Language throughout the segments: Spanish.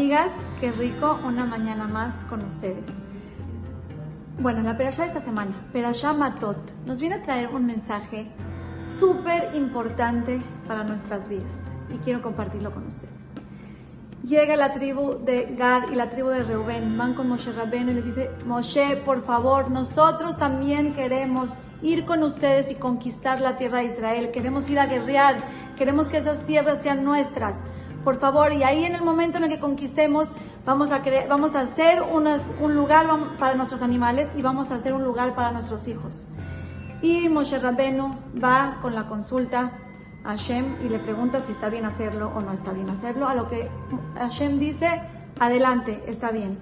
amigas, qué rico una mañana más con ustedes. Bueno, la Perashá de esta semana, Perashá Matot, nos viene a traer un mensaje súper importante para nuestras vidas y quiero compartirlo con ustedes. Llega la tribu de Gad y la tribu de Reuben, van con Moshe Rabbeinu y les dice, Moshe, por favor, nosotros también queremos ir con ustedes y conquistar la tierra de Israel, queremos ir a guerrear, queremos que esas tierras sean nuestras por favor, y ahí en el momento en el que conquistemos, vamos a, vamos a hacer un lugar para nuestros animales y vamos a hacer un lugar para nuestros hijos. Y Moshe Rabbenu va con la consulta a Hashem y le pregunta si está bien hacerlo o no está bien hacerlo, a lo que Hashem dice, adelante, está bien.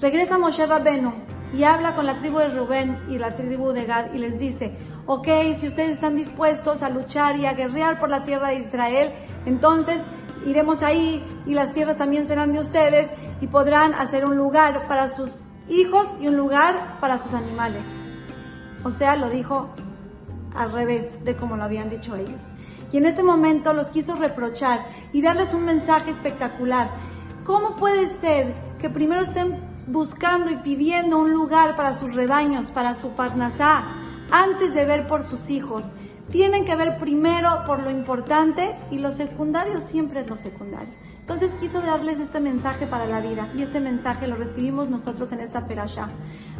Regresa Moshe Rabbenu y habla con la tribu de Rubén y la tribu de Gad y les dice, ok, si ustedes están dispuestos a luchar y a guerrear por la tierra de Israel, entonces iremos ahí y las tierras también serán de ustedes y podrán hacer un lugar para sus hijos y un lugar para sus animales. O sea, lo dijo al revés de como lo habían dicho ellos. Y en este momento los quiso reprochar y darles un mensaje espectacular. ¿Cómo puede ser que primero estén buscando y pidiendo un lugar para sus rebaños, para su parnasá, antes de ver por sus hijos? Tienen que ver primero por lo importante y lo secundario siempre es lo secundario. Entonces quiso darles este mensaje para la vida y este mensaje lo recibimos nosotros en esta perasha.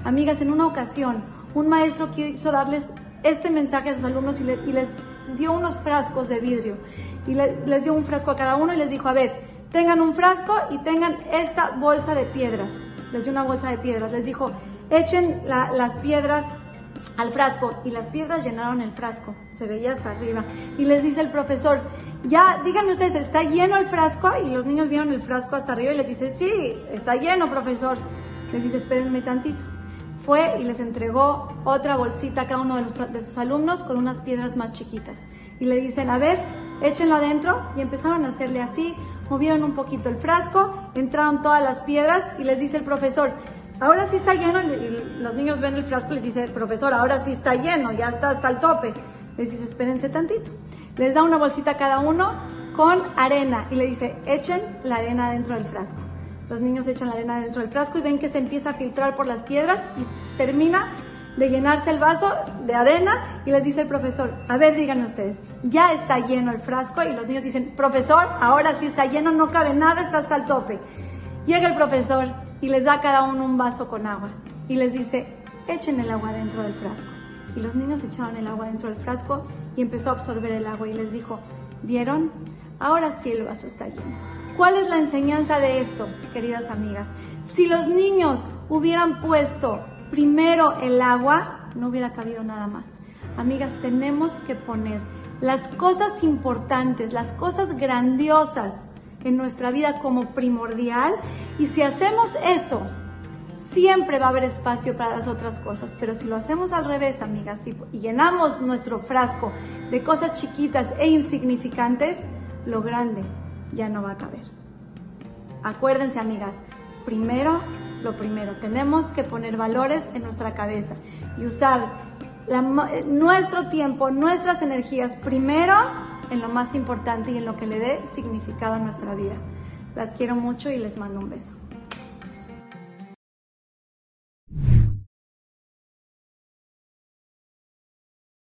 Amigas, en una ocasión un maestro quiso darles este mensaje a sus alumnos y, les dio unos frascos de vidrio y les dio un frasco a cada uno y les dijo, a ver, tengan un frasco y tengan esta bolsa de piedras. Les dio una bolsa de piedras, les dijo, echen las piedras al frasco y las piedras llenaron el frasco, se veía hasta arriba. Y les dice el profesor, ya, díganme ustedes, ¿está lleno el frasco? Y los niños vieron el frasco hasta arriba y les dice, sí, está lleno, profesor. Les dice, espérenme tantito. Fue y les entregó otra bolsita a cada uno de, de sus alumnos con unas piedras más chiquitas. Y le dicen, a ver, échenlo adentro. Y empezaron a hacerle así, movieron un poquito el frasco, entraron todas las piedras y les dice el profesor, ahora sí está lleno, y los niños ven el frasco y les dice, profesor, ahora sí está lleno, ya está hasta el tope. Les dice, espérense tantito. Les da una bolsita a cada uno con arena y le dice, echen la arena dentro del frasco. Los niños echan la arena dentro del frasco y ven que se empieza a filtrar por las piedras y termina de llenarse el vaso de arena y les dice el profesor, a ver, díganme ustedes, ya está lleno el frasco y los niños dicen, profesor, ahora sí está lleno, no cabe nada, está hasta el tope. Llega el profesor y les da cada uno un vaso con agua y les dice, echen el agua dentro del frasco. Y los niños echaron el agua dentro del frasco y empezó a absorber el agua y les dijo, ¿vieron? Ahora sí el vaso está lleno. ¿Cuál es la enseñanza de esto, queridas amigas? Si los niños hubieran puesto primero el agua, no hubiera cabido nada más. Amigas, tenemos que poner las cosas importantes, las cosas grandiosas en nuestra vida como primordial. Y si hacemos eso, siempre va a haber espacio para las otras cosas, pero si lo hacemos al revés, amigas, y llenamos nuestro frasco de cosas chiquitas e insignificantes, lo grande ya no va a caber. Acuérdense, amigas, primero lo primero, tenemos que poner valores en nuestra cabeza y usar nuestro tiempo, nuestras energías primero en lo más importante y en lo que le dé significado a nuestra vida. Las quiero mucho y les mando un beso.